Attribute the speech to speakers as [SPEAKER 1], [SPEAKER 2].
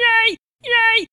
[SPEAKER 1] Yay! Yay!